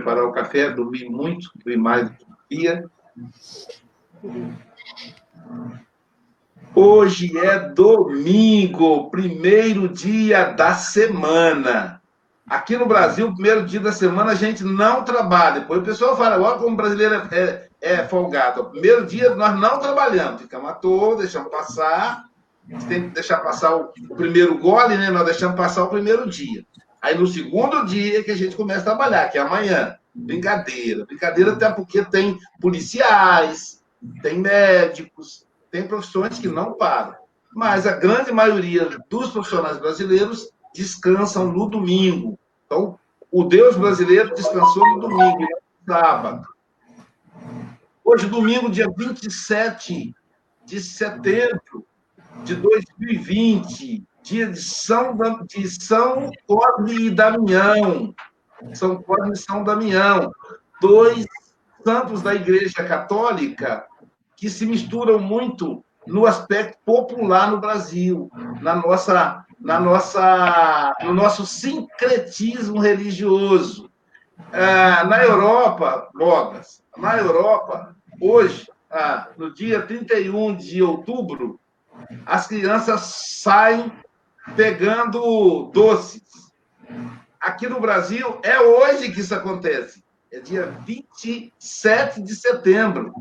preparar o café, dormi muito, dormi mais do que dia. Hoje é domingo, primeiro dia da semana. Aqui no Brasil, primeiro dia da semana, a gente não trabalha. Depois o pessoal fala, agora como brasileiro é, é, é folgado. Primeiro dia nós não trabalhamos, ficamos à toa, deixamos passar. Tem que deixar passar o, o primeiro gole, né? Nós deixamos passar o primeiro dia. Aí no segundo dia que a gente começa a trabalhar, que é amanhã. Brincadeira. Brincadeira até porque tem policiais, tem médicos, tem profissões que não param. Mas a grande maioria dos profissionais brasileiros descansam no domingo. Então, o Deus brasileiro descansou no domingo, no sábado. Hoje, domingo, dia 27 de setembro de 2020, dia de São, de São Cosme e Damião. São Cosme e São Damião. Dois santos da Igreja Católica que se misturam muito no aspecto popular no Brasil, na nossa, na nossa, no nosso sincretismo religioso. Ah, na Europa, Bogas, na Europa, hoje, ah, no dia 31 de outubro, as crianças saem pegando doces. Aqui no Brasil, é hoje que isso acontece. É dia 27 de setembro.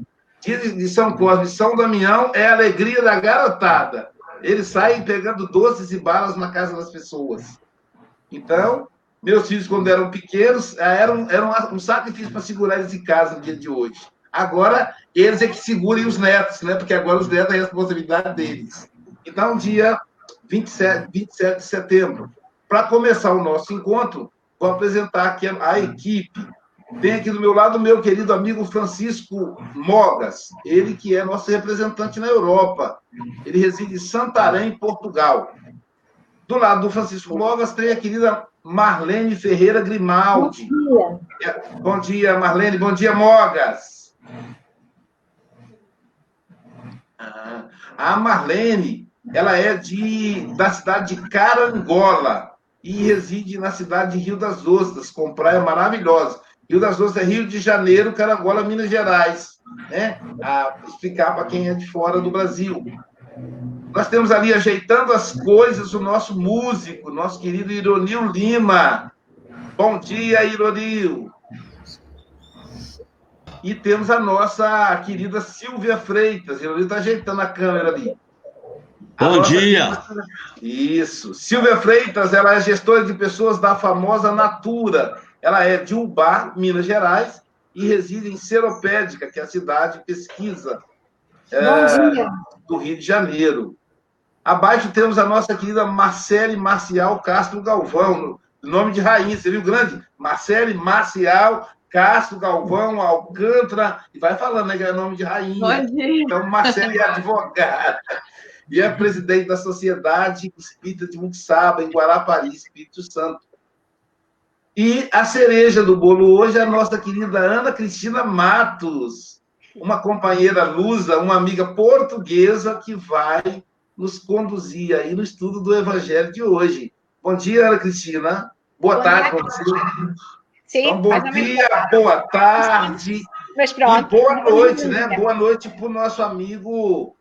Dia de São Cosme São Damião é a alegria da garotada. Eles saem pegando doces e balas na casa das pessoas. Então, meus filhos, quando eram pequenos, eram, eram um sacrifício para segurar eles em casa no dia de hoje. Agora, eles é que segurem os netos, né? Porque agora os netos é a responsabilidade deles. Então, dia 27, 27 de setembro. Para começar o nosso encontro, vou apresentar aqui a equipe tem aqui do meu lado o meu querido amigo Francisco Mogas, ele que é nosso representante na Europa. Ele reside em Santarém, Portugal. Do lado do Francisco Mogas tem a querida Marlene Ferreira Grimaldi. Bom dia. Bom dia, Marlene. Bom dia, Mogas. Ah, a Marlene, ela é de, da cidade de Carangola e reside na cidade de Rio das Ostras, com praia maravilhosa. Rio das Ostras é Rio de Janeiro, Carangola, Minas Gerais. Né? A explicar para quem é de fora do Brasil. Nós temos ali ajeitando as coisas o nosso músico, nosso querido Ironil Lima. Bom dia, Ironil. E temos a nossa querida Silvia Freitas. Ironil está ajeitando a câmera ali. Bom dia! Isso. Silvia Freitas, ela é gestora de pessoas da famosa Natura ela é de Ubar, Minas Gerais, e reside em Seropédica, que é a cidade de pesquisa é, do Rio de Janeiro. Abaixo temos a nossa querida Marcele Marcial Castro Galvão, nome de rainha, você viu grande? Marcele Marcial Castro Galvão Alcântara, e vai falando, né, que é nome de rainha. Bom dia. Então, Marcele é advogada e é presidente da Sociedade Espírita de Muxaba, em Guarapari, Espírito Santo. E a cereja do bolo hoje é a nossa querida Ana Cristina Matos, uma companheira lusa, uma amiga portuguesa que vai nos conduzir aí no estudo do Evangelho de hoje. Bom dia, Ana Cristina. Boa bom tarde para você. Sim, então, bom dia, boa tarde. Mas pronto. E boa noite, né? Boa noite para o nosso amigo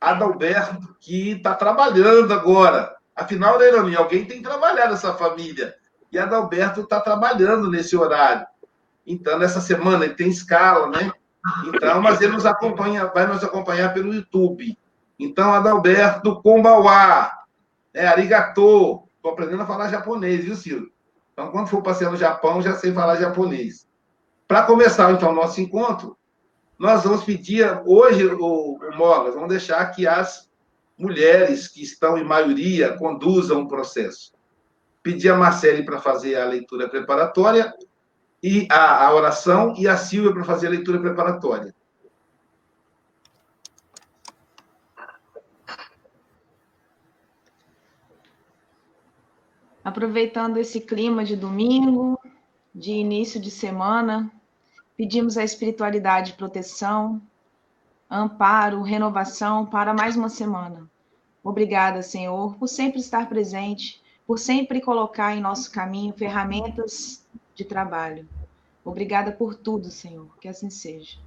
Adalberto, que está trabalhando agora. Afinal, né, alguém tem que trabalhar nessa família e Adalberto está trabalhando nesse horário. Então, nessa semana ele tem escala, né? Então, mas ele nos acompanha, vai nos acompanhar pelo YouTube. Então, Adalberto Kombawá, é, arigato. Estou aprendendo a falar japonês, viu, Ciro? Então, quando for passear no Japão, já sei falar japonês. Para começar, então, o nosso encontro, nós vamos pedir, hoje, o, o Mogas, vamos deixar que as mulheres que estão em maioria conduzam o processo pedir a Marcele para fazer a leitura preparatória e a, a oração e a Silvia para fazer a leitura preparatória. Aproveitando esse clima de domingo, de início de semana, pedimos a espiritualidade proteção, amparo, renovação para mais uma semana. Obrigada, Senhor, por sempre estar presente por sempre colocar em nosso caminho ferramentas de trabalho. Obrigada por tudo, Senhor. Que assim seja.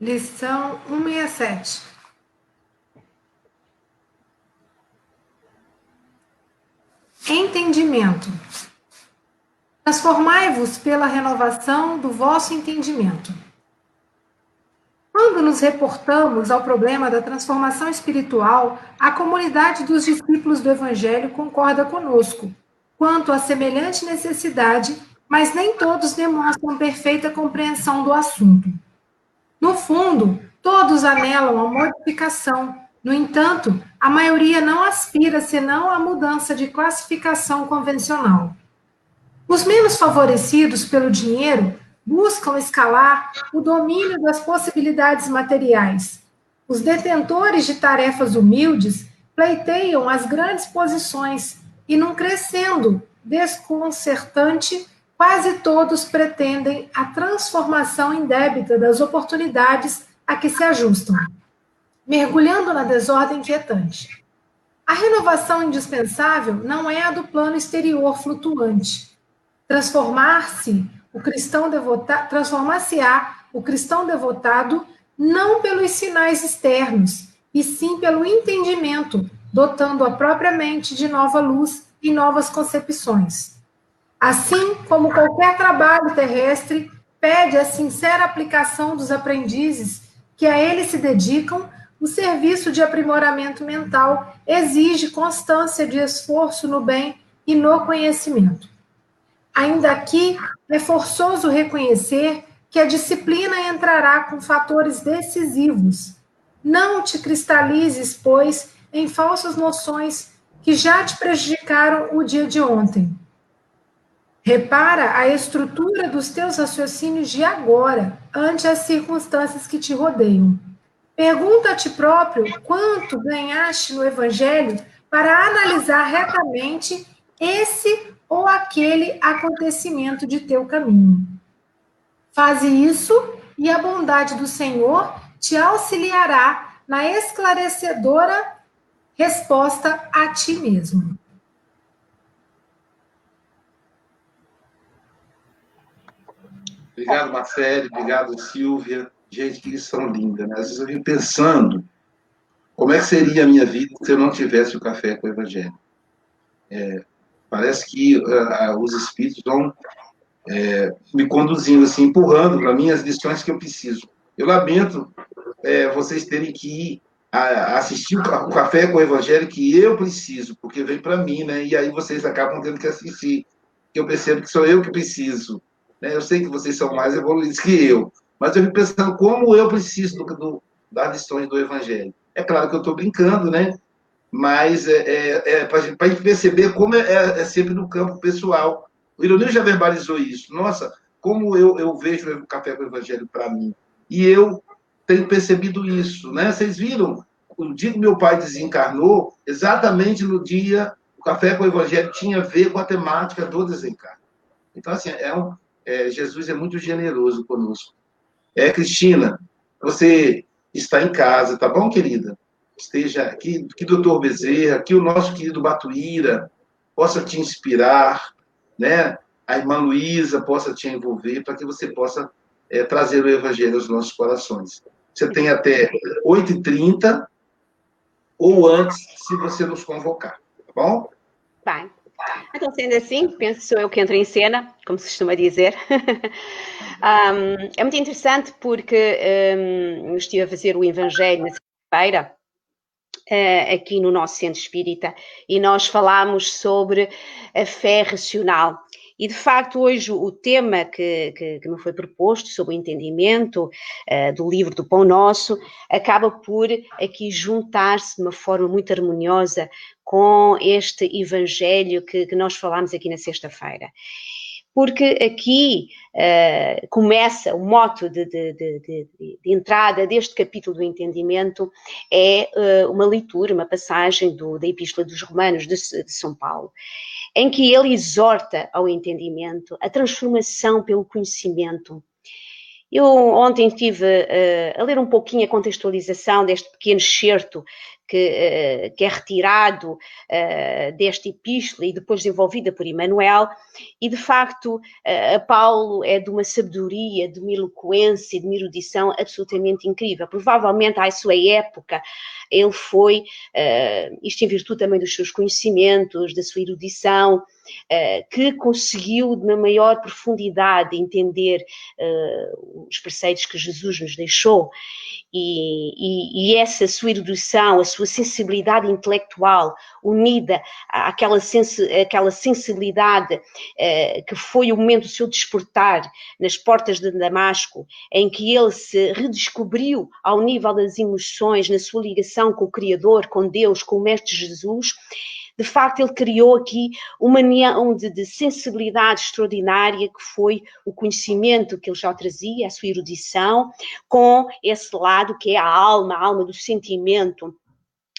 Lição 167. Entendimento. Transformai-vos pela renovação do vosso entendimento. Quando nos reportamos ao problema da transformação espiritual, a comunidade dos discípulos do Evangelho concorda conosco quanto à semelhante necessidade, mas nem todos demonstram perfeita compreensão do assunto. No fundo, todos anelam a modificação. No entanto, a maioria não aspira senão à mudança de classificação convencional. Os menos favorecidos pelo dinheiro buscam escalar o domínio das possibilidades materiais. Os detentores de tarefas humildes pleiteiam as grandes posições e, num crescendo desconcertante, quase todos pretendem a transformação indébita das oportunidades a que se ajustam, mergulhando na desordem inquietante. A renovação indispensável não é a do plano exterior flutuante. Transformar-se o cristão devotado, transformar-se-á o cristão devotado não pelos sinais externos, e sim pelo entendimento, dotando a própria mente de nova luz e novas concepções. Assim como qualquer trabalho terrestre pede a sincera aplicação dos aprendizes que a ele se dedicam, o serviço de aprimoramento mental exige constância de esforço no bem e no conhecimento. Ainda aqui, é forçoso reconhecer que a disciplina entrará com fatores decisivos. Não te cristalizes, pois, em falsas noções que já te prejudicaram o dia de ontem. Repara a estrutura dos teus raciocínios de agora, ante as circunstâncias que te rodeiam. Pergunta a ti próprio quanto ganhaste no Evangelho para analisar retamente esse ou aquele acontecimento de teu caminho. Faze isso e a bondade do Senhor te auxiliará na esclarecedora resposta a ti mesmo. Obrigado, Marcele. Obrigado, Silvia. Gente, que lição linda, né? Às vezes eu vim pensando como é que seria a minha vida se eu não tivesse o café com o Evangelho. É, parece que uh, os Espíritos vão é, me conduzindo, assim, empurrando para mim as lições que eu preciso. Eu lamento é, vocês terem que ir a, assistir o café com o Evangelho que eu preciso, porque vem para mim, né? E aí vocês acabam tendo que assistir. Eu percebo que sou eu que preciso. Né? Eu sei que vocês são mais evoluídos que eu, mas eu fico pensando como eu preciso do, do, das lições do Evangelho. É claro que eu estou brincando, né? Mas é, é, é para a gente perceber como é, é, é, sempre no campo pessoal. O Ironil já verbalizou isso. Nossa, como eu, eu vejo o café com o Evangelho para mim. E eu tenho percebido isso, né? Vocês viram, o dia que meu pai desencarnou, exatamente no dia, o Café com o Evangelho tinha a ver com a temática do desencarno. Então, assim, é um, é, Jesus é muito generoso conosco. É, Cristina, você está em casa, tá bom, querida? Esteja aqui, que doutor Bezerra, que o nosso querido Batuíra possa te inspirar, né? A irmã Luísa possa te envolver para que você possa é, trazer o evangelho aos nossos corações. Você tem até 8h30 ou antes, se você nos convocar, tá bom? Bem, então, sendo assim, penso que sou eu que entro em cena, como se costuma dizer. um, é muito interessante porque um, estive a fazer o Evangelho na segunda-feira, uh, aqui no nosso centro espírita, e nós falámos sobre a fé racional. E, de facto, hoje o tema que, que, que me foi proposto sobre o entendimento uh, do livro do Pão Nosso acaba por aqui juntar-se de uma forma muito harmoniosa com este evangelho que, que nós falámos aqui na sexta-feira. Porque aqui uh, começa o moto de, de, de, de, entrada deste capítulo do entendimento é uh, uma leitura, uma passagem do, da Epístola dos Romanos de, São Paulo em que ele exorta ao entendimento, a transformação pelo conhecimento. Eu ontem estive uh, a ler um pouquinho a contextualização deste pequeno excerto que, uh, que é retirado uh, desta epístola e depois desenvolvida por Emmanuel, e de facto a Paulo é de uma sabedoria, de uma eloquência, de uma erudição absolutamente incrível. Provavelmente à sua época ele foi, isto em virtude também dos seus conhecimentos, da sua erudição, eh, que conseguiu, na maior profundidade, entender os preceitos que Jesus nos deixou. E, e, e, essa sua erudição, a sua sensibilidade intelectual, unida àquela, sens àquela sensibilidade uh, que foi o momento do seu despertar nas portas de Damasco, em que ele se redescobriu ao nível das emoções, na sua ligação com o Criador, com Deus, com o Mestre Jesus, de facto, ele criou aqui uma união de, de, sensibilidade extraordinária, que foi o conhecimento que ele já trazia, a sua erudição, com esse lado que é a alma, a alma do sentimento.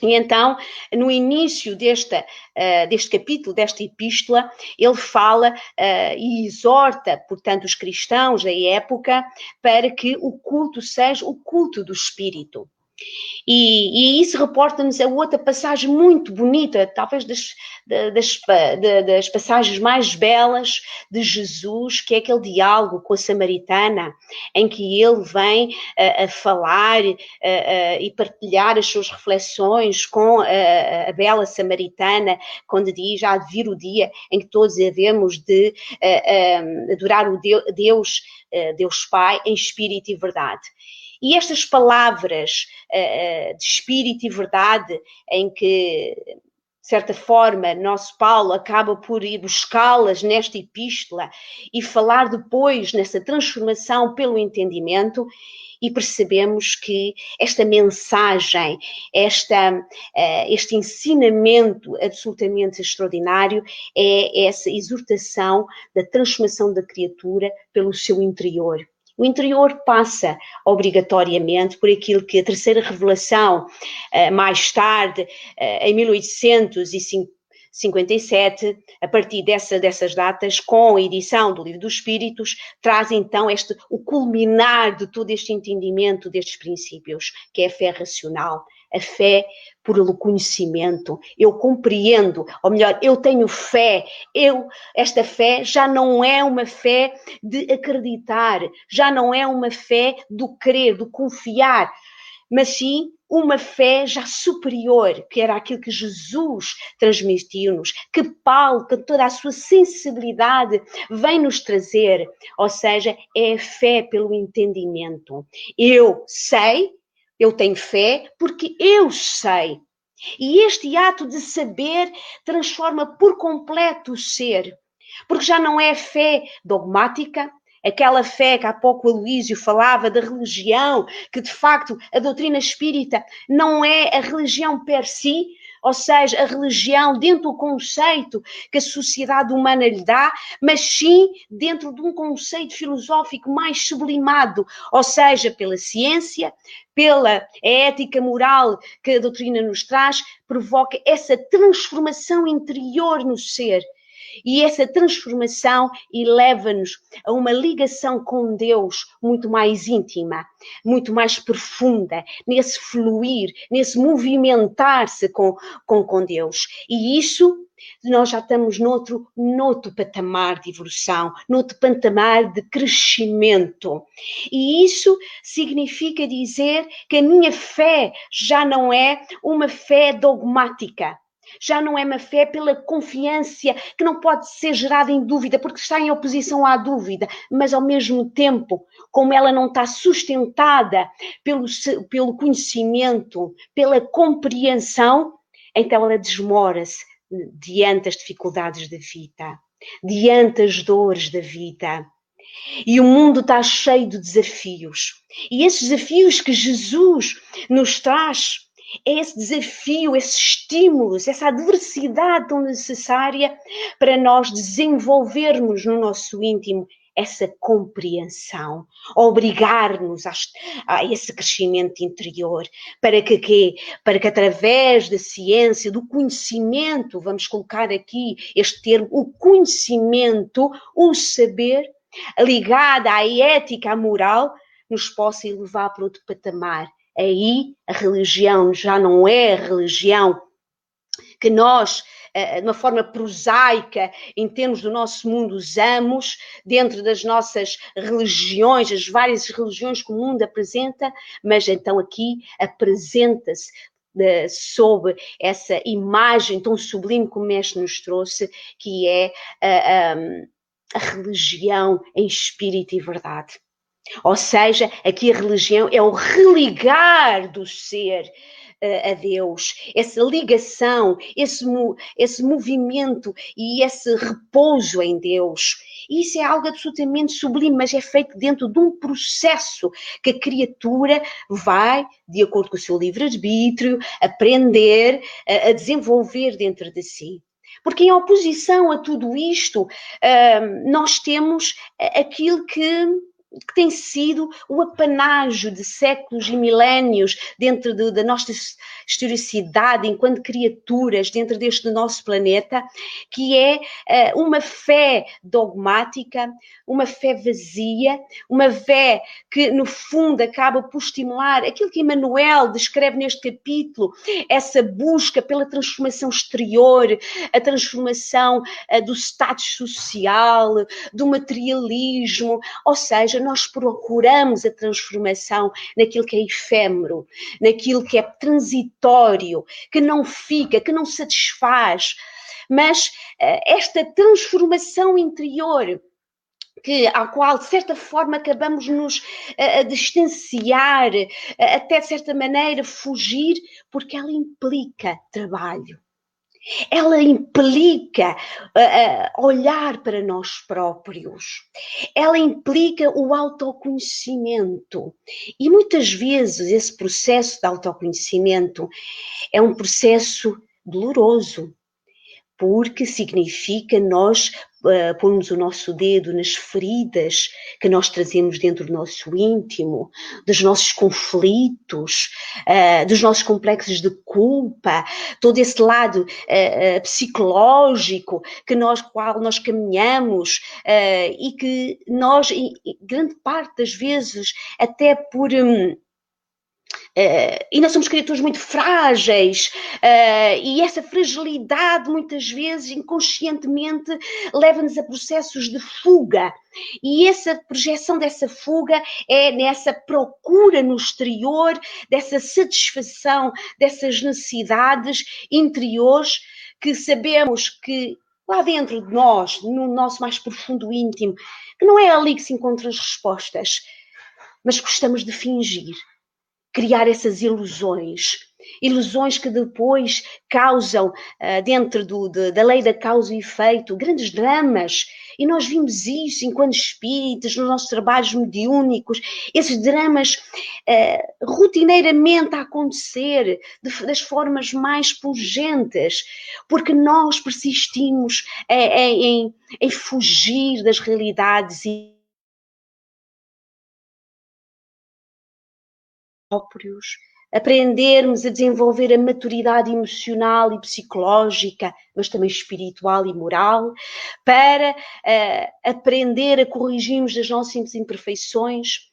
E então, no início desta, uh, deste capítulo, desta epístola, ele fala uh, e exorta, portanto, os cristãos da época para que o culto seja o culto do Espírito. E, e isso reporta-nos a outra passagem muito bonita, talvez das, das, das, passagens mais belas de Jesus, que é aquele diálogo com a samaritana, em que ele vem a, a falar a, a, e partilhar as suas reflexões com a, bela samaritana, quando diz: há de vir o dia em que todos devemos de adorar o Deus, Deus Pai, em espírito e verdade. E estas palavras uh, de espírito e verdade, em que, de certa forma, nosso Paulo acaba por ir buscá-las nesta epístola e falar depois nessa transformação pelo entendimento, e percebemos que esta mensagem, esta, este ensinamento absolutamente extraordinário é essa exortação da transformação da criatura pelo seu interior. O interior passa obrigatoriamente por aquilo que a terceira revelação, eh, mais tarde, eh, em 1857, a partir dessa, dessas datas, com a edição do Livro dos Espíritos, traz então este, o culminar de todo este entendimento destes princípios, que é a fé racional, a fé por conhecimento. Eu compreendo, ou melhor, eu tenho fé. Eu esta fé já não é uma fé de acreditar, já não é uma fé do crer, do confiar, mas sim uma fé já superior, que era aquilo que Jesus transmitiu-nos, que Paulo, com toda a sua sensibilidade, vem nos trazer, ou seja, é a fé pelo entendimento. Eu sei eu tenho fé porque eu sei. E este ato de saber transforma por completo o ser, porque já não é fé dogmática, aquela fé que há pouco o Aloísio falava da religião, que de facto a doutrina espírita não é a religião per si, ou seja, a religião dentro do conceito que a sociedade humana lhe dá, mas sim dentro de um conceito filosófico mais sublimado, ou seja, pela ciência, pela ética moral que a doutrina nos traz, provoca essa transformação interior no ser. E essa transformação eleva-nos a uma ligação com Deus muito mais íntima, muito mais profunda, nesse fluir, nesse movimentar-se com, com, com Deus. E isso nós já estamos noutro, noutro patamar de evolução, noutro patamar de crescimento. E isso significa dizer que a minha fé já não é uma fé dogmática. Já não é uma fé pela confiança que não pode ser gerada em dúvida, porque está em oposição à dúvida, mas ao mesmo tempo, como ela não está sustentada pelo, pelo conhecimento, pela compreensão, então ela desmora-se, diante das dificuldades da vida, diante das dores da vida. E o mundo está cheio de desafios. E esses desafios que Jesus nos traz é esse desafio, esses estímulos, essa adversidade tão necessária para nós desenvolvermos no nosso íntimo essa compreensão, obrigar-nos a, a, esse crescimento interior, para que, que, para que através da ciência, do conhecimento, vamos colocar aqui este termo, o conhecimento, o saber, ligada à ética, à moral, nos possa elevar para outro patamar. Aí a religião já não é a religião que nós eh, de uma forma prosaica, em termos do nosso mundo, usamos dentro das nossas religiões, as várias religiões que o mundo apresenta, mas então aqui apresenta-se de, sob essa imagem tão sublime que o Mestre nos trouxe, que é a, a, a religião em espírito e verdade. Ou seja, aqui a religião é o religar do ser a Deus, essa ligação, esse, esse movimento e esse repouso em Deus. Isso é algo absolutamente sublime, mas é feito dentro de um processo que a criatura vai, de acordo com o seu livre-arbítrio, aprender a, a desenvolver dentro de si. Porque em oposição a tudo isto, nós temos aquilo que que tem sido o apanágio de séculos e milénios dentro de, da nossa historicidade enquanto criaturas dentro deste nosso planeta, que é uh, uma fé dogmática, uma fé vazia, uma fé que no fundo acaba por estimular aquilo que Emmanuel descreve neste capítulo, essa busca pela transformação exterior, a transformação uh, do status social, do materialismo, ou seja, seja, nós procuramos a transformação naquilo que é efêmero, naquilo que é transitório, que não fica, que não satisfaz. Mas uh, esta transformação interior, que, ao qual, de certa forma, acabamos nos a, a distanciar, a, até de certa maneira fugir, porque ela implica trabalho ela implica uh, uh, olhar para nós próprios, ela implica o autoconhecimento. E muitas vezes esse processo de autoconhecimento é um processo doloroso, porque significa nós uh, pormos o nosso dedo nas feridas que nós trazemos dentro do nosso íntimo, dos nossos conflitos, uh, dos nossos complexos de culpa, todo esse lado uh, psicológico que nós, qual nós caminhamos e que nós, grande parte das vezes, até por. Um, Uh, e nós somos criaturas muito frágeis, uh, e essa fragilidade, muitas vezes, inconscientemente, leva-nos a processos de fuga. E essa projeção dessa fuga é nessa procura no exterior, dessa satisfação dessas necessidades interiores que sabemos que lá dentro de nós, no nosso mais profundo íntimo, que não é ali que se encontram as respostas, mas gostamos de fingir criar essas ilusões. Ilusões que depois causam, uh, dentro do, de, da lei da causa e efeito, grandes dramas. E nós vimos isso enquanto espíritas, nos nossos trabalhos mediúnicos, esses dramas uh, rotineiramente a acontecer de, das formas mais pungentes, porque nós persistimos uh, em, em fugir das realidades e próprios, aprendermos a desenvolver a maturidade emocional e psicológica, mas também espiritual e moral, para uh, aprender a corrigirmos as nossas imperfeições,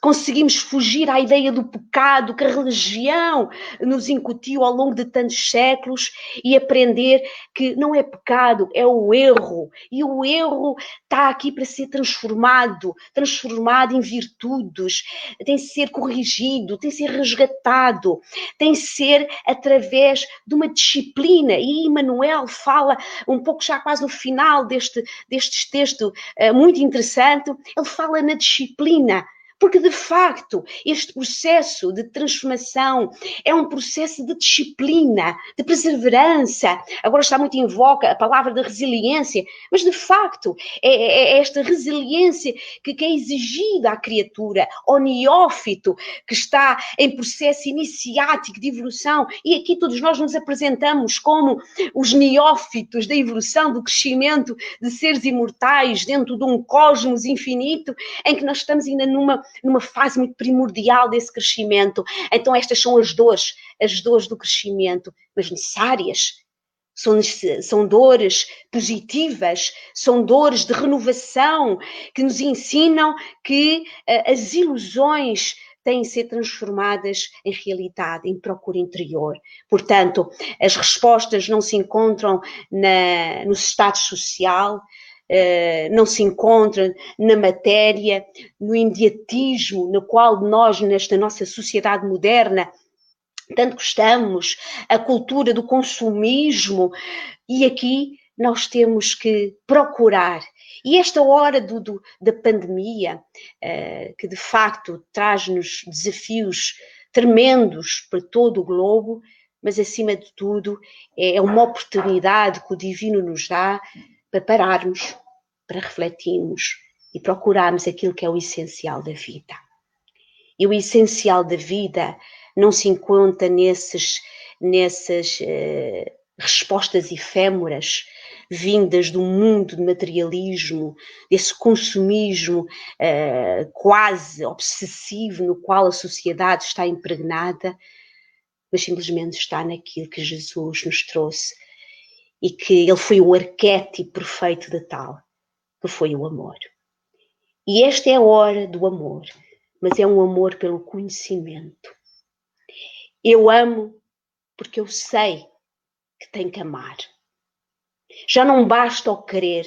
conseguimos fugir à ideia do pecado que a religião nos incutiu ao longo de tantos séculos e aprender que não é pecado, é o erro. E o erro está aqui para ser transformado, transformado em virtudes, tem de ser corrigido, tem de ser resgatado, tem de ser através de uma disciplina. E Emmanuel fala um pouco já quase no final deste, deste texto eh, muito interessante, ele fala na disciplina porque, de facto, este processo de transformação é um processo de disciplina, de perseverança. Agora está muito em a palavra de resiliência, mas, de facto, é, é, é esta resiliência que, que é exigida à criatura, ao neófito, que está em processo iniciático de evolução. E aqui todos nós nos apresentamos como os neófitos da evolução, do crescimento de seres imortais dentro de um cosmos infinito, em que nós estamos ainda numa numa fase muito primordial desse crescimento. Então, estas são as dores, as dores do crescimento, mas necessárias. são, são dores positivas, são dores de renovação que nos ensinam que uh, as ilusões têm de ser transformadas em realidade, em procura interior. Portanto, as respostas não se encontram na, no estado social, uh, não se encontram na matéria, no imediatismo no qual nós, nesta nossa sociedade moderna, tanto gostamos, a cultura do consumismo, e aqui nós temos que procurar. E esta hora do, do da pandemia, uh, que de facto traz-nos desafios tremendos para todo o globo, mas acima de tudo é uma oportunidade que o Divino nos dá para pararmos, para refletirmos e procurarmos aquilo que é o essencial da vida. E o essencial da vida não se encontra nesses, nessas uh, respostas efêmeras vindas do mundo de materialismo, desse consumismo uh, quase obsessivo no qual a sociedade está impregnada, mas simplesmente está naquilo que Jesus nos trouxe e que ele foi o arquétipo perfeito de tal, que foi o amor. E esta é a hora do amor, mas é um amor pelo conhecimento eu amo porque eu sei que tenho que amar. Já não basta o querer,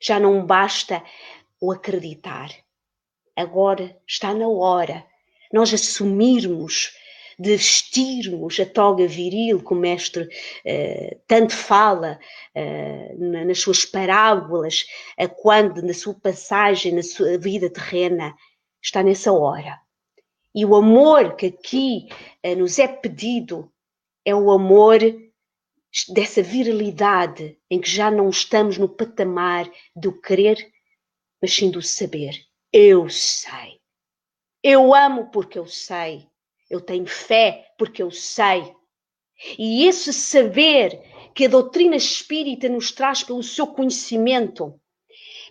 já não basta o acreditar. Agora está na hora nós assumirmos, de vestirmos a toga viril que o mestre uh, tanto fala uh, nas suas parábolas, quando na sua passagem, na sua vida terrena, está nessa hora. E o amor que aqui uh, nos é pedido é o amor dessa viralidade em que já não estamos no patamar do querer, mas sim do saber. Eu sei. Eu amo porque eu sei. Eu tenho fé porque eu sei. E esse saber que a doutrina espírita nos traz pelo seu conhecimento,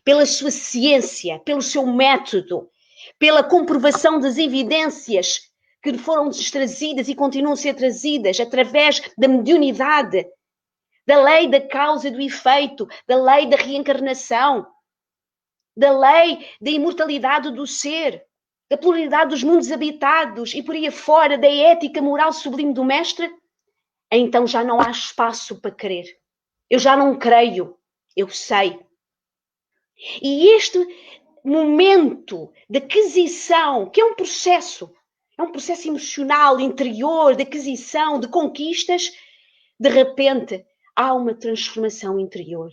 pela sua ciência, pelo seu método, pela comprovação das evidências que foram trazidas e continuam a ser trazidas através da mediunidade, da lei da causa e do efeito, da lei da reencarnação, da lei da imortalidade do ser, da pluralidade dos mundos habitados e por aí afora, da ética moral sublime do Mestre, então já não há espaço para crer. Eu já não creio, eu sei. E este momento de aquisição, que é um processo, é um processo emocional, interior, de aquisição, de conquistas, de repente há uma transformação interior.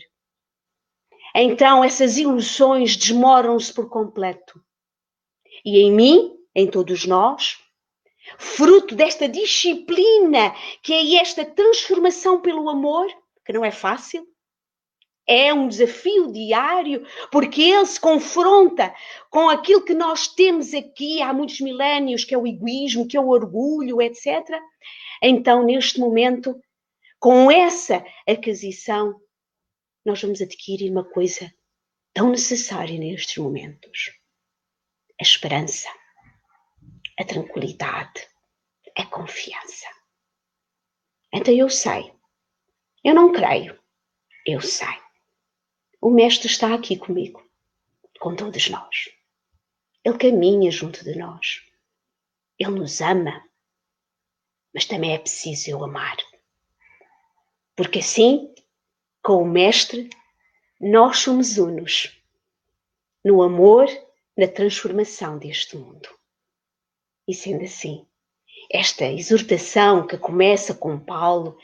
Então essas ilusões desmoram-se por completo. E em mim, em todos nós, fruto desta disciplina, que é esta transformação pelo amor, que não é fácil, é um desafio diário, porque ele se confronta com aquilo que nós temos aqui há muitos milénios, que é o egoísmo, que é o orgulho, etc. Então, neste momento, com essa aquisição, nós vamos adquirir uma coisa tão necessária nestes momentos: a esperança, a tranquilidade, a confiança. Então eu sei, eu não creio, eu sei. O Mestre está aqui comigo, com todos nós. Ele caminha junto de nós. Ele nos ama. Mas também é preciso eu amar. Porque assim, com o Mestre, nós somos unos no amor, na transformação deste mundo. E sendo assim, esta exortação que começa com Paulo,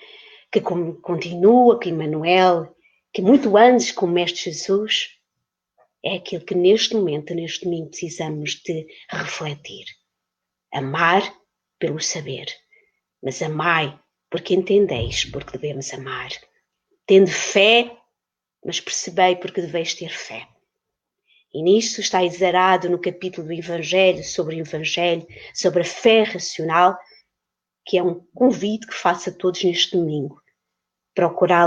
que continua com Emmanuel, que muito antes com o Mestre Jesus, é aquilo que neste momento, neste domingo, precisamos de refletir. Amar pelo saber, mas amai porque entendeis porque devemos amar. Tendo fé, mas percebei porque deveis ter fé. E nisto está exarado no capítulo do Evangelho, sobre o Evangelho, sobre a fé racional, que é um convite que faço a todos neste domingo procurar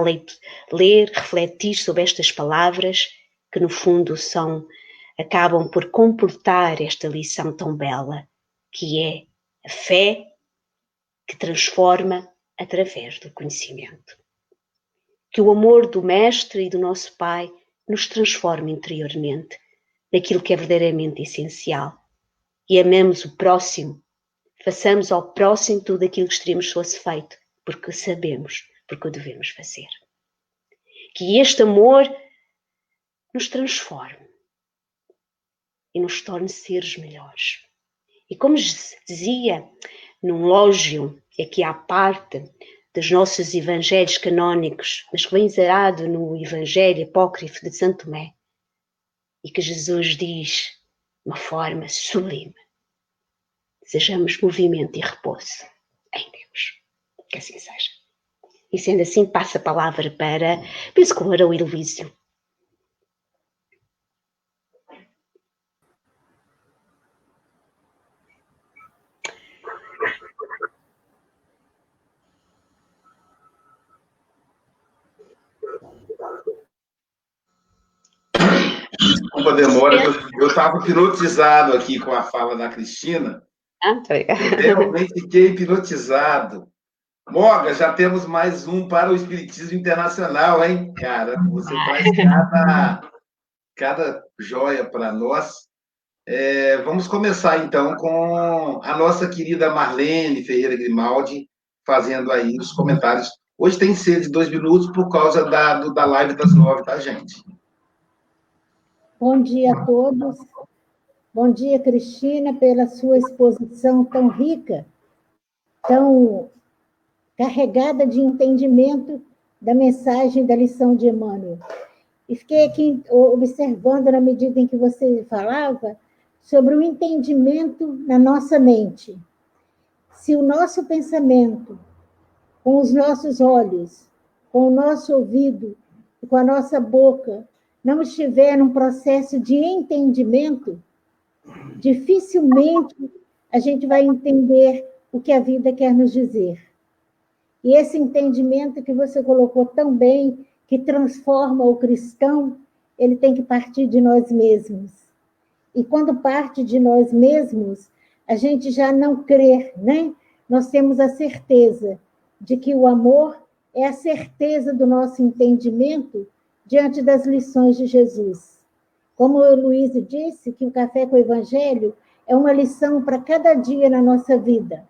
ler, refletir sobre estas palavras que no fundo são acabam por comportar esta lição tão bela, que é a fé que transforma através do conhecimento. que o amor do Mestre e do nosso Pai nos transforme interiormente naquilo que é verdadeiramente essencial. E amemos o próximo, façamos ao próximo tudo aquilo que gostaríamos fosse feito, porque sabemos, porque o devemos fazer. Que este amor nos transforme e nos torne seres melhores. E como dizia num lógio, aqui à parte, dos nossos evangelhos canónicos, mas que vem zerado no Evangelho Apócrifo de Santo Tomé, e que Jesus diz de uma forma sublime: sejamos movimento e repouso em Deus. Que assim seja. E sendo assim, passa a palavra para, penso que o Heloísio. Desculpa a demora, eu estava hipnotizado aqui com a fala da Cristina. Ah, tá Realmente fiquei hipnotizado. Moga, já temos mais um para o Espiritismo Internacional, hein? Cara, você faz cada, cada joia para nós. É, vamos começar, então, com a nossa querida Marlene Ferreira Grimaldi, fazendo aí os comentários. Hoje tem ser de dois minutos por causa da, do, da live das nove, tá, gente? Bom dia a todos. Bom dia, Cristina, pela sua exposição tão rica, tão carregada de entendimento da mensagem da lição de Emmanuel. E fiquei aqui observando, na medida em que você falava, sobre o entendimento na nossa mente. Se o nosso pensamento, com os nossos olhos, com o nosso ouvido com a nossa boca, não estiver num processo de entendimento, dificilmente a gente vai entender o que a vida quer nos dizer. E esse entendimento que você colocou tão bem, que transforma o cristão, ele tem que partir de nós mesmos. E quando parte de nós mesmos, a gente já não crê, né? Nós temos a certeza de que o amor é a certeza do nosso entendimento diante das lições de Jesus. Como o Luiz disse, que o Café com o Evangelho é uma lição para cada dia na nossa vida.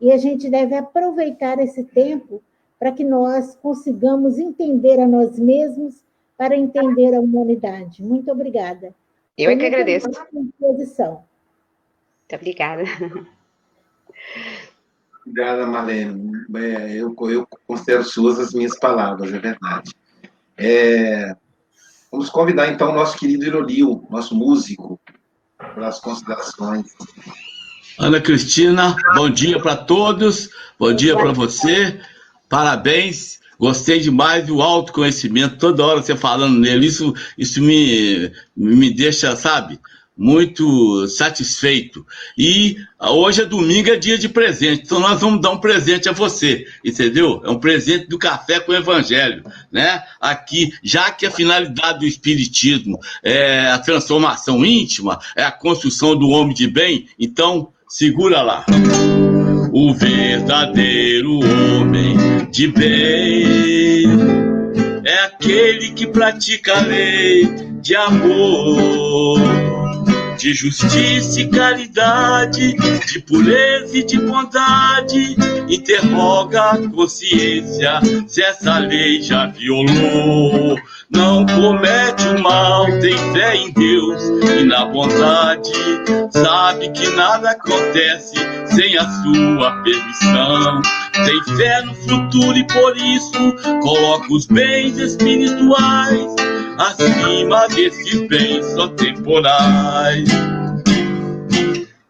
E a gente deve aproveitar esse tempo para que nós consigamos entender a nós mesmos para entender a humanidade. Muito obrigada. Eu é que agradeço. Muito obrigada. Obrigada, Marlene. Eu, eu considero suas as minhas palavras, é verdade. É, vamos convidar então o nosso querido Irolio, nosso músico, para as considerações. Ana Cristina, bom dia para todos, bom dia para você, parabéns, gostei demais do autoconhecimento, toda hora você falando nele, isso, isso me, me deixa, sabe, muito satisfeito. E hoje é domingo, é dia de presente, então nós vamos dar um presente a você, entendeu? É um presente do café com o evangelho, né? Aqui, já que a finalidade do espiritismo é a transformação íntima, é a construção do homem de bem, então segura lá. O verdadeiro homem de bem é aquele que pratica a lei de amor de justiça e caridade, de pureza e de bondade. Interroga a consciência se essa lei já violou. Não comete o mal, tem fé em Deus e na bondade. Sabe que nada acontece sem a sua permissão. Tem fé no futuro e por isso coloca os bens espirituais acima desses bens só temporais.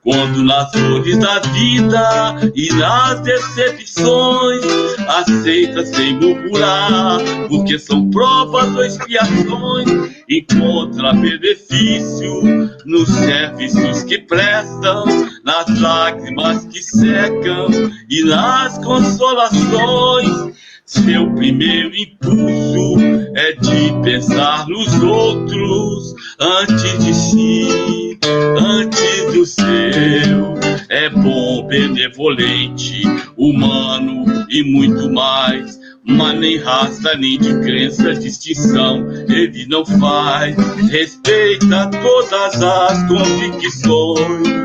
Quando nas dores da vida e nas decepções aceita sem murmurar, porque são provas ou expiações, encontra benefício nos serviços que prestam, nas lágrimas que secam e nas consolações seu primeiro impulso é de pensar nos outros antes de si, antes do seu. É bom, benevolente, humano e muito mais. mas nem raça, nem de crença, distinção ele não faz. Respeita todas as convicções.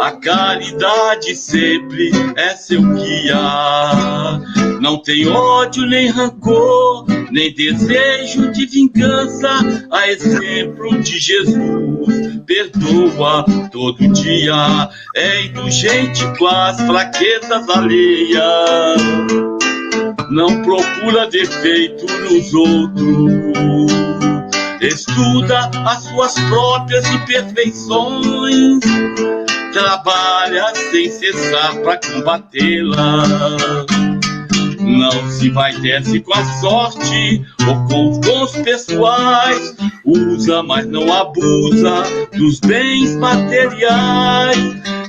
A caridade sempre é seu guia. Não tem ódio nem rancor, nem desejo de vingança. A exemplo de Jesus, perdoa todo dia. É indulgente com as fraquezas alheias. Não procura defeito nos outros. Estuda as suas próprias imperfeições trabalha sem cessar para combatê-la. Não se vai desce com a sorte ou com os dons pessoais. Usa, mas não abusa dos bens materiais.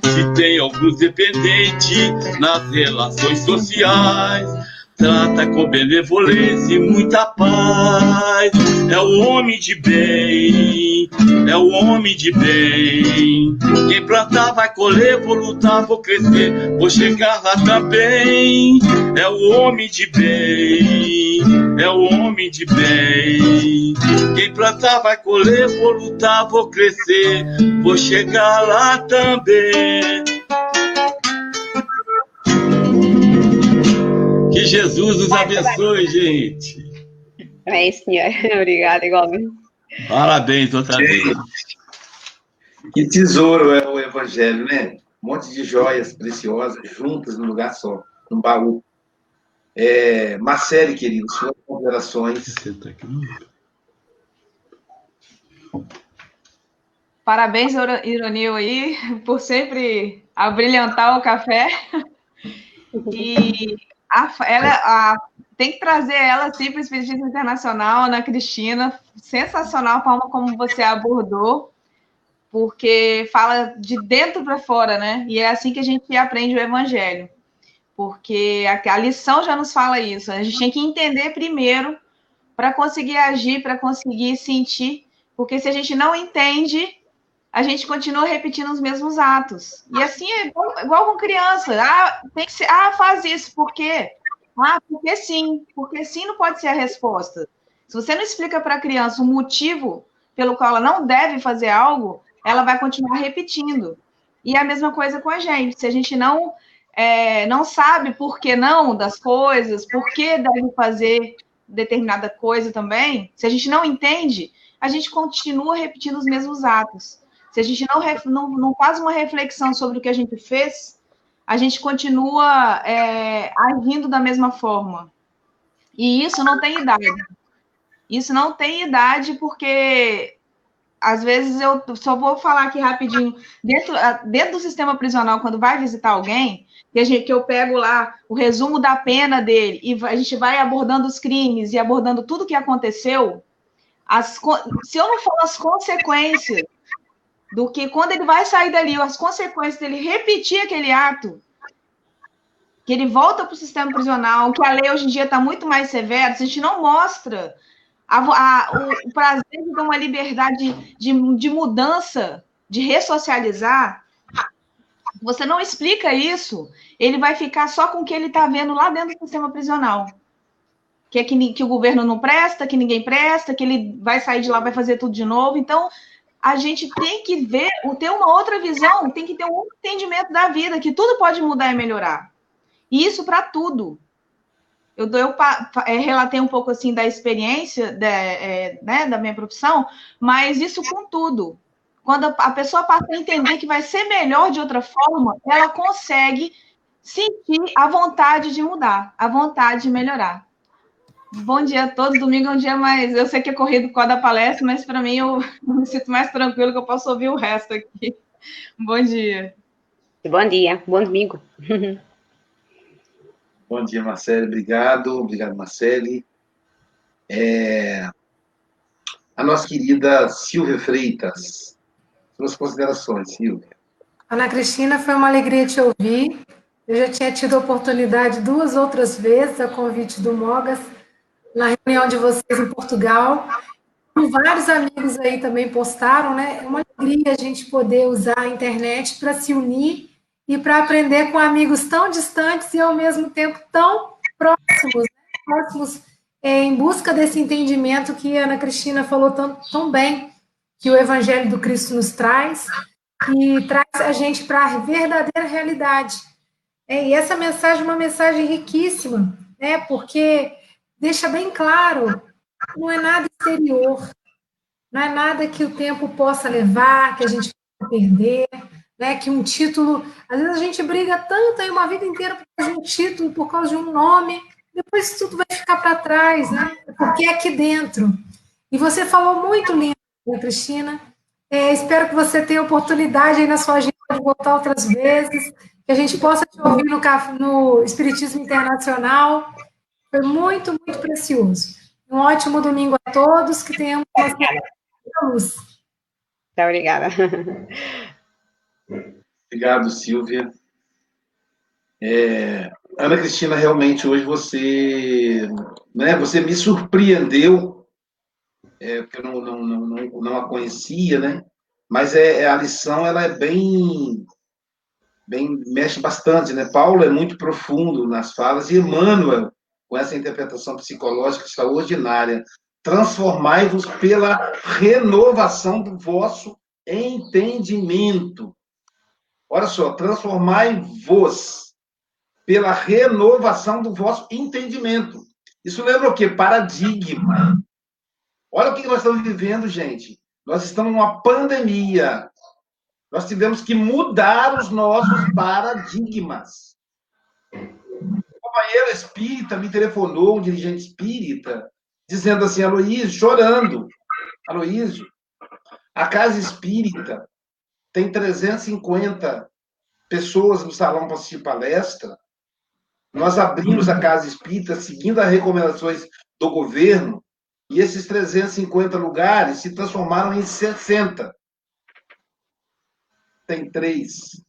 Se tem alguns dependentes nas relações sociais, trata com benevolência e muita paz. É o homem de bem, é o homem de bem. Quem plantar vai colher, vou lutar, vou crescer, vou chegar lá também. É o homem de bem, é o homem de bem. Quem plantar vai colher, vou lutar, vou crescer, vou chegar lá também. Que Jesus nos abençoe, gente. É isso, senhor. Obrigada, igualmente. Parabéns outra vez. Que tesouro é o Evangelho, né? Um monte de joias preciosas juntas num lugar só, num baú. É, Marcele, querido, suas considerações. Parabéns, Ironil, aí, por sempre abrilhantar o café. E a, ela, a, tem que trazer ela assim para o Espiritismo Internacional, Ana Cristina. Sensacional a forma como você abordou, porque fala de dentro para fora, né? E é assim que a gente aprende o Evangelho. Porque a, a lição já nos fala isso. A gente tem que entender primeiro para conseguir agir, para conseguir sentir. Porque se a gente não entende, a gente continua repetindo os mesmos atos. E assim é igual, igual com criança. Ah, tem que ser, ah, faz isso, por quê? Ah, porque sim, porque sim não pode ser a resposta. Se você não explica para a criança o motivo pelo qual ela não deve fazer algo, ela vai continuar repetindo. E é a mesma coisa com a gente. Se a gente não é, não sabe por que não das coisas, por que deve fazer determinada coisa também, se a gente não entende, a gente continua repetindo os mesmos atos. Se a gente não, não, não faz uma reflexão sobre o que a gente fez, a gente continua é, agindo da mesma forma. E isso não tem idade. Isso não tem idade, porque às vezes eu só vou falar aqui rapidinho, dentro, dentro do sistema prisional, quando vai visitar alguém, que, gente, que eu pego lá o resumo da pena dele, e a gente vai abordando os crimes e abordando tudo que aconteceu, as, se eu não falar as consequências do que quando ele vai sair dali, as consequências dele repetir aquele ato, que ele volta para o sistema prisional, que a lei hoje em dia está muito mais severa, se a gente não mostra a, a, o, prazer de uma liberdade de, de mudança, de ressocializar, você não explica isso, ele vai ficar só com o que ele está vendo lá dentro do sistema prisional. Que é que, que o governo não presta, que ninguém presta, que ele vai sair de lá, vai fazer tudo de novo. Então, a gente tem que ver, ter uma outra visão, tem que ter um entendimento da vida, que tudo pode mudar e melhorar. E isso para tudo. Eu, eu é, relatei um pouco assim da experiência de, é, né, da minha profissão, mas isso com tudo. Quando a pessoa passa a entender que vai ser melhor de outra forma, ela consegue sentir a vontade de mudar, a vontade de melhorar. Bom dia a todos. Domingo é um dia mais. Eu sei que é corrido por causa da palestra, mas para mim eu me sinto mais tranquilo que eu posso ouvir o resto aqui. Bom dia. Bom dia. Bom domingo. Bom dia, Marcele. Obrigado. Obrigado, Marcele. É... A nossa querida Silvia Freitas. Suas considerações, Silvia. Ana Cristina, foi uma alegria te ouvir. Eu já tinha tido a oportunidade duas outras vezes, a convite do Mogas, na reunião de vocês em Portugal. Vários amigos aí também postaram, né? É uma alegria a gente poder usar a internet para se unir e para aprender com amigos tão distantes e ao mesmo tempo tão próximos, né? próximos é, em busca desse entendimento que a Ana Cristina falou tão, tão bem, que o Evangelho do Cristo nos traz, e traz a gente para a verdadeira realidade. É, e essa mensagem é uma mensagem riquíssima, né? porque deixa bem claro, não é nada exterior, não é nada que o tempo possa levar, que a gente possa perder, né? que um título, às vezes a gente briga tanto aí uma vida inteira por causa de um título, por causa de um nome, depois tudo vai ficar para trás, né? Porque é aqui dentro. E você falou muito lindo, né, Cristina. É, espero que você tenha oportunidade aí na sua agenda de voltar outras vezes, que a gente possa te ouvir no, no Espiritismo Internacional. Foi muito, muito precioso. Um ótimo domingo a todos, que tenhamos uma luz. Muito obrigada. Obrigado, Silvia. É, Ana Cristina, realmente hoje você, né, você me surpreendeu, é, porque eu não, não, não, não, a conhecia, né? Mas é, é, a lição ela é bem, bem mexe bastante, né? Paulo é muito profundo nas falas e Emmanuel com essa interpretação psicológica extraordinária, transformai-vos pela renovação do vosso entendimento. Olha só, transformai-vos pela renovação do vosso entendimento. Isso lembra o quê? Paradigma. Olha o que nós estamos vivendo, gente. Nós estamos numa pandemia. Nós tivemos que mudar os nossos paradigmas. Companheiro espírita me telefonou, um dirigente espírita, dizendo assim, Aloísio, chorando. Aloísio, a casa espírita tem 350 pessoas no salão para assistir palestra, nós abrimos a Casa Espírita seguindo as recomendações do governo e esses 350 lugares se transformaram em 60. Tem três.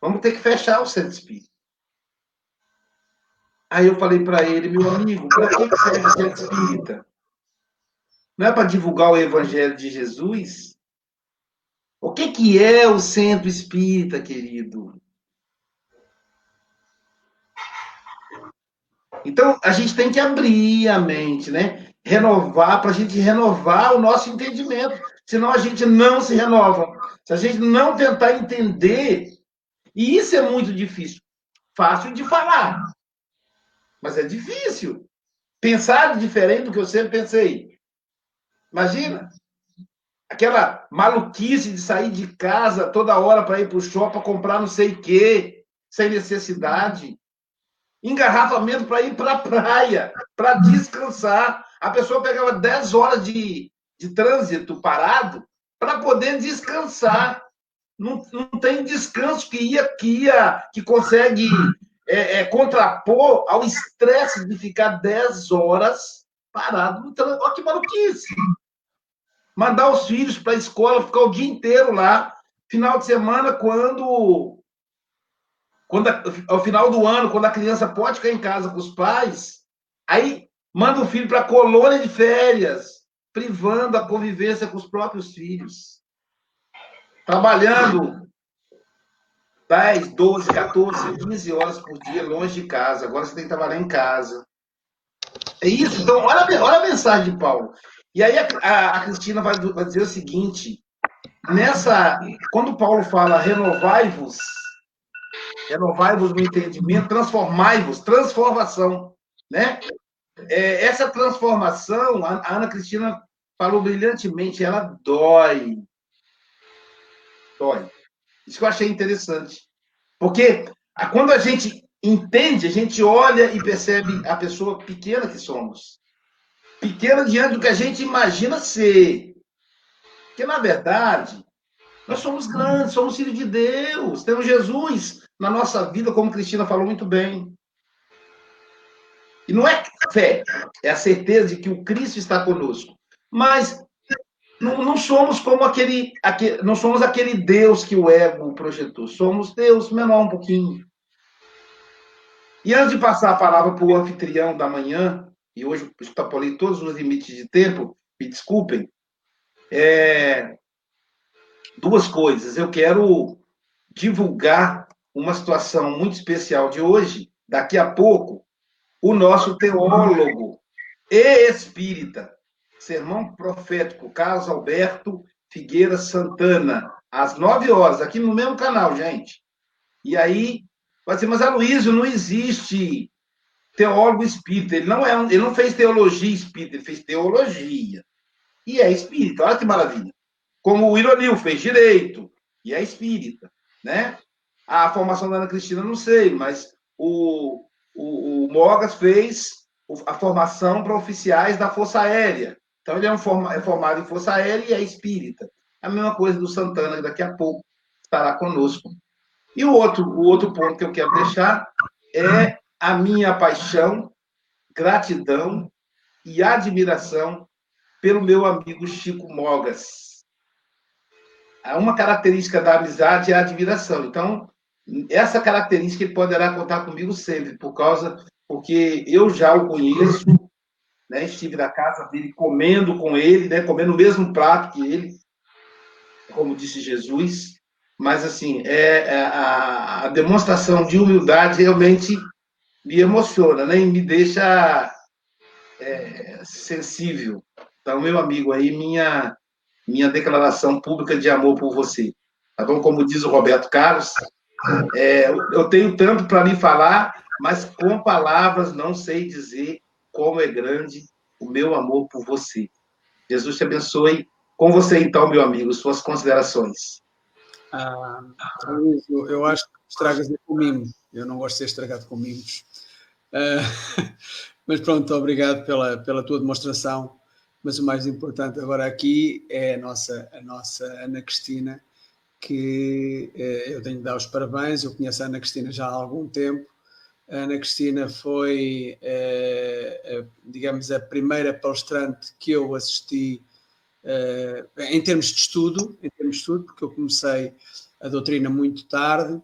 Vamos ter que fechar o centro espírita. Aí eu falei para ele, meu amigo, para que serve o centro espírita? Não é para divulgar o evangelho de Jesus? O que, que é o centro espírita, querido? Então, a gente tem que abrir a mente, né? Renovar, para a gente renovar o nosso entendimento. Senão a gente não se renova. Se a gente não tentar entender, e isso é muito difícil. Fácil de falar, mas é difícil. Pensar diferente do que eu sempre pensei. Imagina, aquela maluquice de sair de casa toda hora para ir para o shopping comprar não sei o quê, sem necessidade engarrafamento para ir para a praia, para descansar. A pessoa pegava 10 horas de, de trânsito parado para poder descansar. Não, não tem descanso que ia, que ia, que consegue é, é, contrapor ao estresse de ficar 10 horas parado no trânsito. Olha que maluquice! Mandar os filhos para a escola, ficar o dia inteiro lá. Final de semana, quando quando ao final do ano, quando a criança pode ficar em casa com os pais, aí manda o filho para a colônia de férias, privando a convivência com os próprios filhos. Trabalhando 10, 12, 14, 15 horas por dia longe de casa. Agora você tem que trabalhar em casa. É isso. Então, olha, olha a mensagem de Paulo. E aí a, a, a Cristina vai, vai dizer o seguinte: nessa, quando Paulo fala renovai-vos renovai-vos no entendimento, transformai-vos, transformação, né? É, essa transformação, a Ana Cristina falou brilhantemente, ela dói. Dói. Isso que eu achei interessante. Porque quando a gente entende, a gente olha e percebe a pessoa pequena que somos. Pequena diante do que a gente imagina ser. Porque, na verdade, nós somos grandes, somos filhos de Deus, temos Jesus na nossa vida, como Cristina falou muito bem. E não é fé, é a certeza de que o Cristo está conosco. Mas não, não somos como aquele, aquele, não somos aquele Deus que o ego projetou. Somos Deus menor um pouquinho. E antes de passar a palavra para o anfitrião da manhã, e hoje extrapolei todos os limites de tempo, me desculpem, é, duas coisas. Eu quero divulgar uma situação muito especial de hoje, daqui a pouco, o nosso teólogo e espírita, sermão profético, Carlos Alberto Figueira Santana, às nove horas, aqui no mesmo canal, gente. E aí, vai dizer, mas Aloysio, não existe teólogo espírita. Ele não, é, ele não fez teologia espírita, ele fez teologia. E é espírita, olha que maravilha. Como o Ironil fez direito, e é espírita, né? A formação da Ana Cristina, não sei, mas o, o, o Mogas fez a formação para oficiais da Força Aérea. Então, ele é, um forma, é formado em Força Aérea e é espírita. A mesma coisa do Santana, que daqui a pouco estará conosco. E o outro, o outro ponto que eu quero deixar é a minha paixão, gratidão e admiração pelo meu amigo Chico Mogas. Uma característica da amizade é a admiração. Então, essa característica ele poderá contar comigo sempre, por causa, porque eu já o conheço, né? estive na casa dele comendo com ele, né? comendo o mesmo prato que ele, como disse Jesus, mas assim, é, é a, a demonstração de humildade realmente me emociona, né? E me deixa é, sensível. Então, meu amigo, aí minha minha declaração pública de amor por você. Tá bom? Como diz o Roberto Carlos, é, eu tenho tanto para lhe falar, mas com palavras não sei dizer como é grande o meu amor por você. Jesus te abençoe. Com você, então, meu amigo, suas considerações. Ah, eu, eu acho que estragas com mimo. Eu não gosto de ser estragado com. Uh, mas pronto, obrigado pela, pela tua demonstração. Mas o mais importante agora aqui é a nossa, a nossa Ana Cristina, que uh, eu tenho de dar os parabéns. Eu conheço a Ana Cristina já há algum tempo. A Ana Cristina foi, uh, digamos, a primeira palestrante que eu assisti em termos de estudo, em termos de estudo, porque eu comecei a doutrina muito tarde.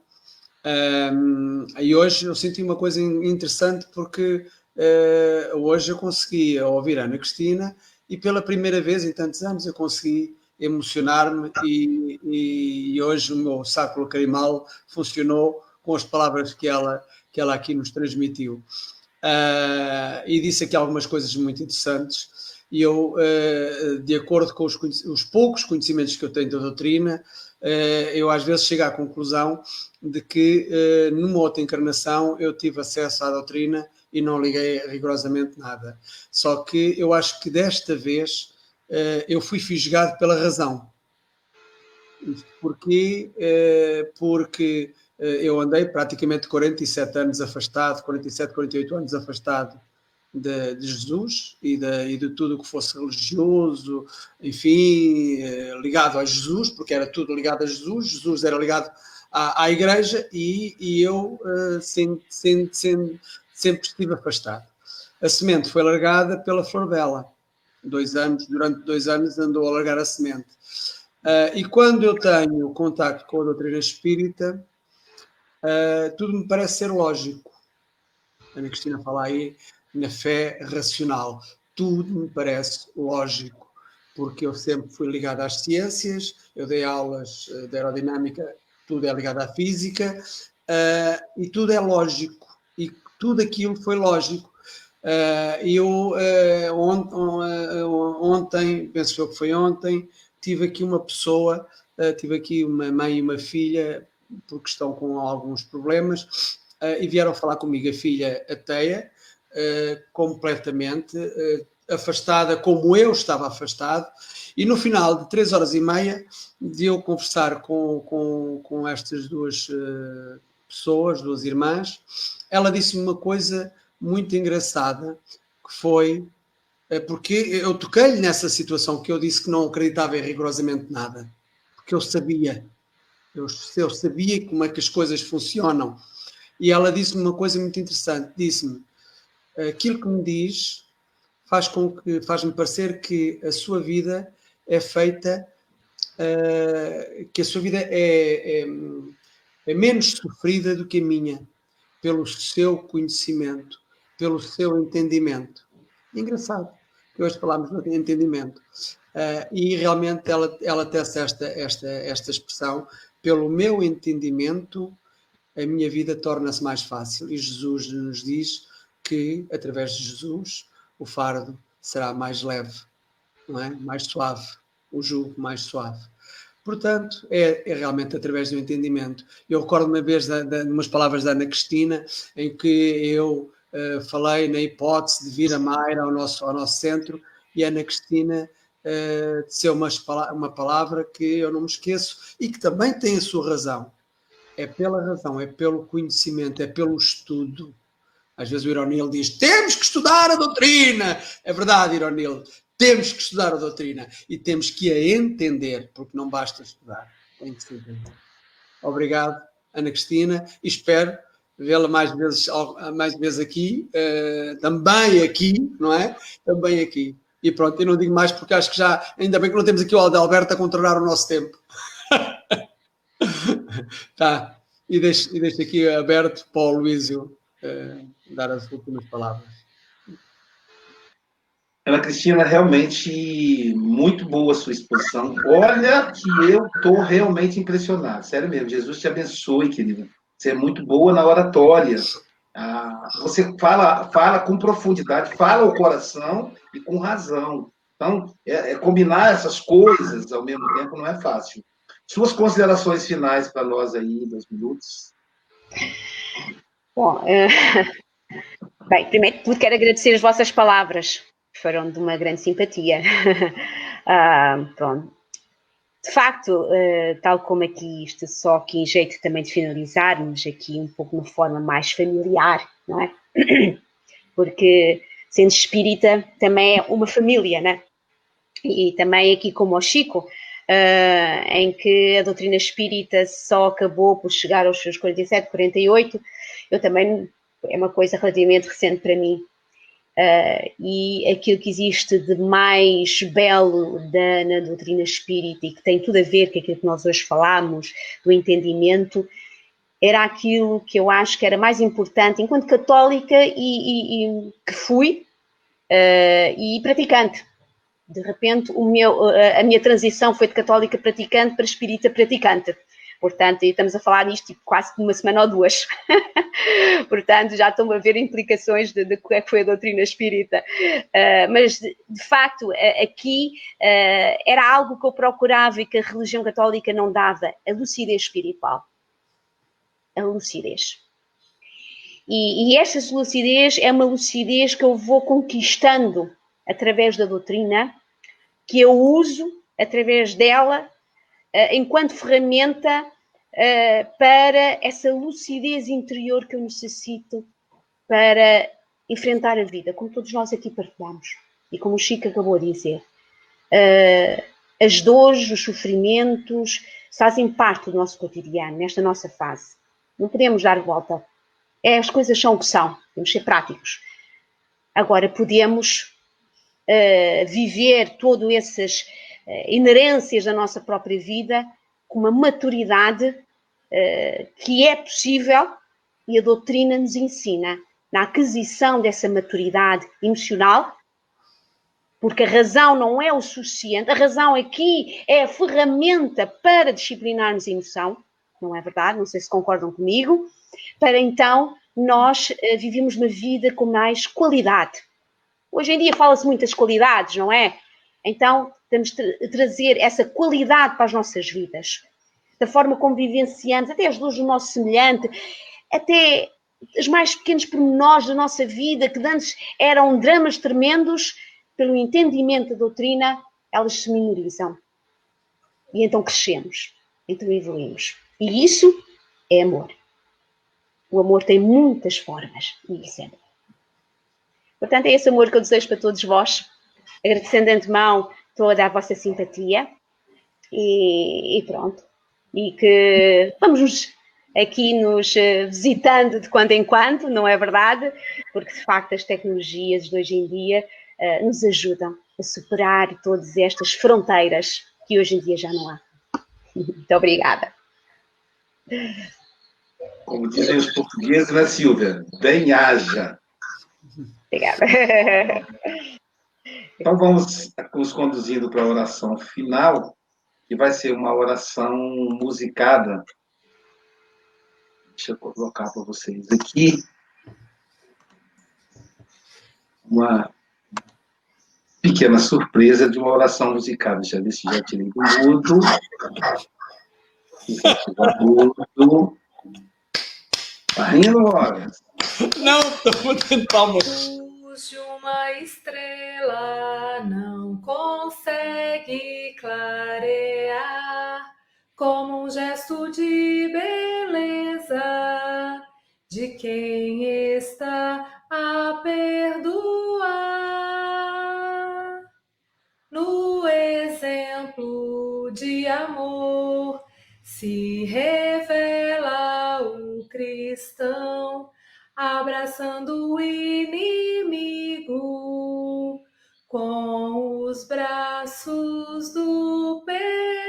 E hoje eu senti uma coisa interessante porque uh, hoje eu consegui ouvir a Ana Cristina e pela primeira vez em tantos anos eu consegui emocionar-me e, e, hoje o meu sacro carimal funcionou com as palavras que ela, que ela aqui nos transmitiu. Uh, e disse aqui algumas coisas muito interessantes e eu, uh, de acordo com os, os poucos conhecimentos que eu tenho da doutrina, eh, eu às vezes chego à conclusão de que numa outra encarnação eu tive acesso à doutrina e não liguei rigorosamente nada. Só que eu acho que desta vez eu fui fisgado pela razão. Porquê? Porque eu andei praticamente 47 anos afastado, 47, 48 anos afastado de, de Jesus e de, e de tudo o que fosse religioso, enfim, eh, ligado a Jesus, porque era tudo ligado a Jesus, Jesus era ligado à, à igreja e, e eu sempre, sempre, sempre, sempre estive afastado. A semente foi largada pela flor dela. Dois anos, durante dois anos andou a largar a semente. Uh, e quando eu tenho contato com a doutrina espírita, uh, tudo me parece ser lógico. A Ana Cristina fala aí na fé racional. Tudo me parece lógico, porque eu sempre fui ligado às ciências, eu dei aulas eh, de aerodinâmica, tudo é ligado à física, uh, e tudo é lógico, e tudo aquilo foi lógico. Uh, eu uh, on, ontem, penso que foi ontem, tive aqui uma pessoa, tive aqui uma mãe e uma filha, porque estão com alguns problemas, e vieram falar comigo, a filha ateia, uh, completamente uh, afastada, como eu estava afastado, e no final de três horas e meia de eu conversar com, com, com estas duas pessoas, duas irmãs, ela disse-me uma coisa muito engraçada, que foi porque eu toquei-lhe nessa situação que eu disse que não acreditava em rigorosamente nada, porque eu sabia, eu, eu sabia como é que as coisas funcionam. E ela disse-me uma coisa muito interessante, disse-me, aquilo que me diz faz com que faz-me parecer que a sua vida é feita uh, que a sua vida é, é, é, menos sofrida do que a minha pelo seu conhecimento pelo seu entendimento. Engraçado que hoje falámos de entendimento. Uh, e realmente ela ela tece esta esta esta expressão pelo meu entendimento a minha vida torna-se mais fácil. E Jesus nos diz que, através de Jesus, o fardo será mais leve, não é? mais suave, o jugo mais suave. Portanto, é, é, realmente através do entendimento. Eu recordo uma vez de, de, umas palavras da Ana Cristina, em que eu uh, falei na hipótese de vir a Mayra ao nosso, ao nosso centro, e a Ana Cristina uh, disse uma, uma palavra que eu não me esqueço e que também tem a sua razão. É pela razão, é pelo conhecimento, é pelo estudo. Às vezes o Ironil diz: temos que estudar a doutrina. É verdade, Ironil, temos que estudar a doutrina e temos que a entender, porque não basta estudar, tem que se entender. Obrigado, Ana Cristina, e espero vê-la mais vezes, mais vezes aqui, uh, também aqui, não é? Também aqui. E pronto, eu não digo mais porque acho que já, ainda bem que não temos aqui o Alberto a controlar o nosso tempo. tá, e deixo, e deixo aqui aberto para o Luísio uh, dar as últimas palavras. Ana Cristina, realmente muito boa a sua exposição. Olha que eu estou realmente impressionado, sério mesmo. Jesus te abençoe, querida. Você é muito boa na oratória. Ah, você fala, fala com profundidade, fala o coração e com razão. Então, é, é combinar essas coisas ao mesmo tempo não é fácil. Suas considerações finais para nós aí, dois minutos. Bom, é... bem, primeiro quero agradecer as vossas palavras foram de uma grande simpatia. ah, pronto. De facto, uh, tal como aqui isto, só que em jeito também de finalizarmos aqui um pouco de forma mais familiar, não é? Porque sendo espírita também é uma família, né? E também aqui como o Chico, uh, em que a doutrina espírita só acabou por chegar aos seus 47, 48, eu também, é uma coisa relativamente recente para mim, Uh, e aquilo que existe de mais belo da, na doutrina espírita e que tem tudo a ver com aquilo que nós hoje falamos, do entendimento, era aquilo que eu acho que era mais importante enquanto católica e, e, e que fui uh, e praticante. De repente, meu, a minha transição foi de católica praticante para espírita praticante. Portanto, estamos a falar disto tipo, quase uma semana ou duas. Portanto, já estão a ver implicações de, que é que foi a doutrina espírita. Uh, mas, de, de, facto, aqui uh, era algo que eu procurava e que a religião católica não dava, a lucidez espiritual. A lucidez. E, e esta lucidez é uma lucidez que eu vou conquistando através da doutrina, que eu uso através dela enquanto ferramenta uh, para essa lucidez interior que eu necessito para enfrentar a vida, como todos nós aqui partilhamos. E como o Chico acabou de dizer, uh, as dores, os sofrimentos fazem parte do nosso cotidiano, nesta nossa fase. Não podemos dar volta. É, as coisas são o que são, temos que ser práticos. Agora, podemos viver todas essas uh, inerências da nossa própria vida com uma maturidade uh, que é possível e a doutrina nos ensina na aquisição dessa maturidade emocional, porque a razão não é o suficiente, a razão aqui é a ferramenta para disciplinarmos a emoção, não é verdade? Não sei se concordam comigo, para então nós uh, vivemos uma vida com mais qualidade. Hoje em dia fala-se muitas qualidades, não é? Então, de trazer essa qualidade para as nossas vidas, da forma como vivenciamos, até as luzes do nosso semelhante, até os mais pequenos pormenores da nossa vida, que antes eram dramas tremendos, pelo entendimento da doutrina, elas se minorizam. E então crescemos, então evoluímos. E isso é amor. O amor tem muitas formas, e isso é amor. Portanto, é esse amor que eu desejo para todos vós, agradecendo de antemão toda a vossa simpatia e, e pronto. E que vamos nos aqui nos eh, visitando de quando em quando, não é verdade? Porque de facto as tecnologias de hoje em dia uh, nos ajudam a superar todas estas fronteiras que hoje em dia já não há. Muito obrigada. Como dizem os portugueses, né, Silvia? Bem haja. Obrigada. Então vamos nos conduzindo para a oração final, que vai ser uma oração musicada Deixa eu colocar para vocês aqui uma pequena surpresa de uma oração musical. Deixa eu ver se já tirei do mudo. Tá rindo, olha? Não, estou batendo palmas. Luz de uma estrela não consegue clarear como um gesto de beleza de quem está a perdoar. No exemplo de amor se revela o cristão abraçando o inimigo com os braços do perdão.